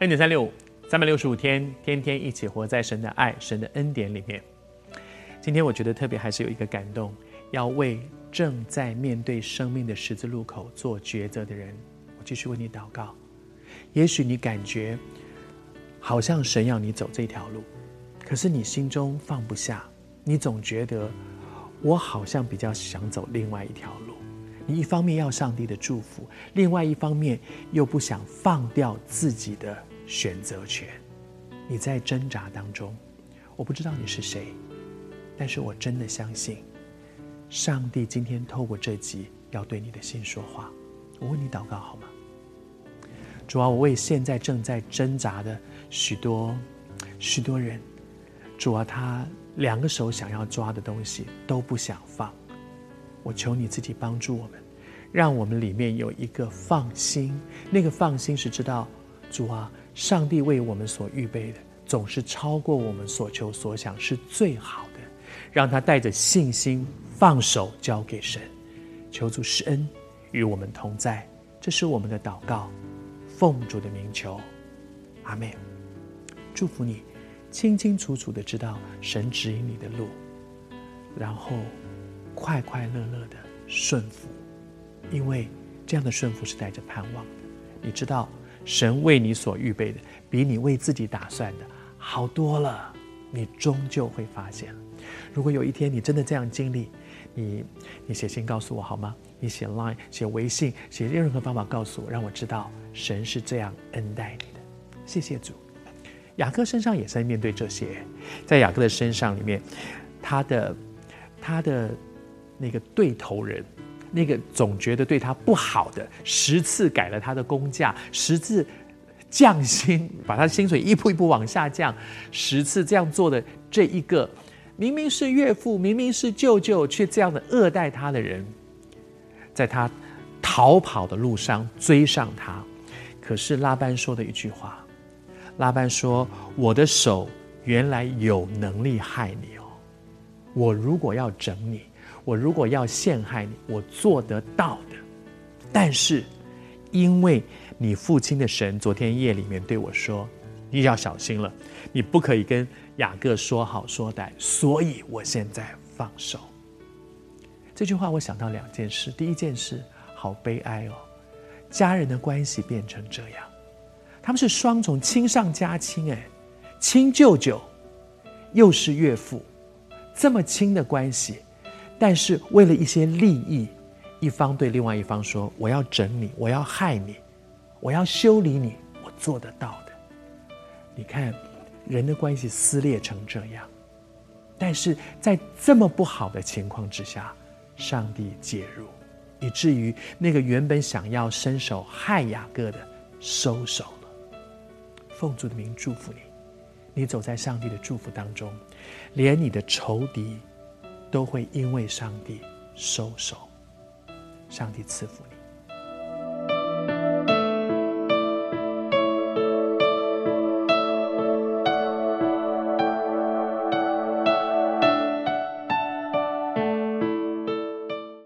恩典三六五，三百六十五天，天天一起活在神的爱、神的恩典里面。今天我觉得特别还是有一个感动，要为正在面对生命的十字路口做抉择的人，我继续为你祷告。也许你感觉好像神要你走这条路，可是你心中放不下，你总觉得我好像比较想走另外一条路。你一方面要上帝的祝福，另外一方面又不想放掉自己的选择权。你在挣扎当中，我不知道你是谁，但是我真的相信，上帝今天透过这集要对你的心说话。我为你祷告好吗？主啊，我为现在正在挣扎的许多许多人，主啊，他两个手想要抓的东西都不想放。我求你自己帮助我们，让我们里面有一个放心。那个放心是知道，主啊，上帝为我们所预备的总是超过我们所求所想，是最好的。让他带着信心放手交给神，求主施恩与我们同在。这是我们的祷告，奉主的名求，阿门。祝福你，清清楚楚的知道神指引你的路，然后。快快乐乐的顺服，因为这样的顺服是带着盼望的。你知道，神为你所预备的，比你为自己打算的好多了。你终究会发现，如果有一天你真的这样经历，你你写信告诉我好吗？你写 Line、写微信、写任何方法告诉我，让我知道神是这样恩待你的。谢谢主。雅各身上也在面对这些，在雅各的身上里面，他的他的。那个对头人，那个总觉得对他不好的，十次改了他的工价，十次降薪，把他薪水一步一步往下降，十次这样做的这一个，明明是岳父，明明是舅舅，却这样的恶待他的人，在他逃跑的路上追上他。可是拉班说的一句话，拉班说：“我的手原来有能力害你哦，我如果要整你。”我如果要陷害你，我做得到的。但是，因为你父亲的神昨天夜里面对我说：“你要小心了，你不可以跟雅各说好说歹。”所以，我现在放手。这句话我想到两件事。第一件事，好悲哀哦，家人的关系变成这样，他们是双重亲上加亲，哎，亲舅舅又是岳父，这么亲的关系。但是为了一些利益，一方对另外一方说：“我要整你，我要害你，我要修理你，我做得到的。”你看，人的关系撕裂成这样，但是在这么不好的情况之下，上帝介入，以至于那个原本想要伸手害雅各的收手了。奉主的名祝福你，你走在上帝的祝福当中，连你的仇敌。都会因为上帝收手，上帝赐福你。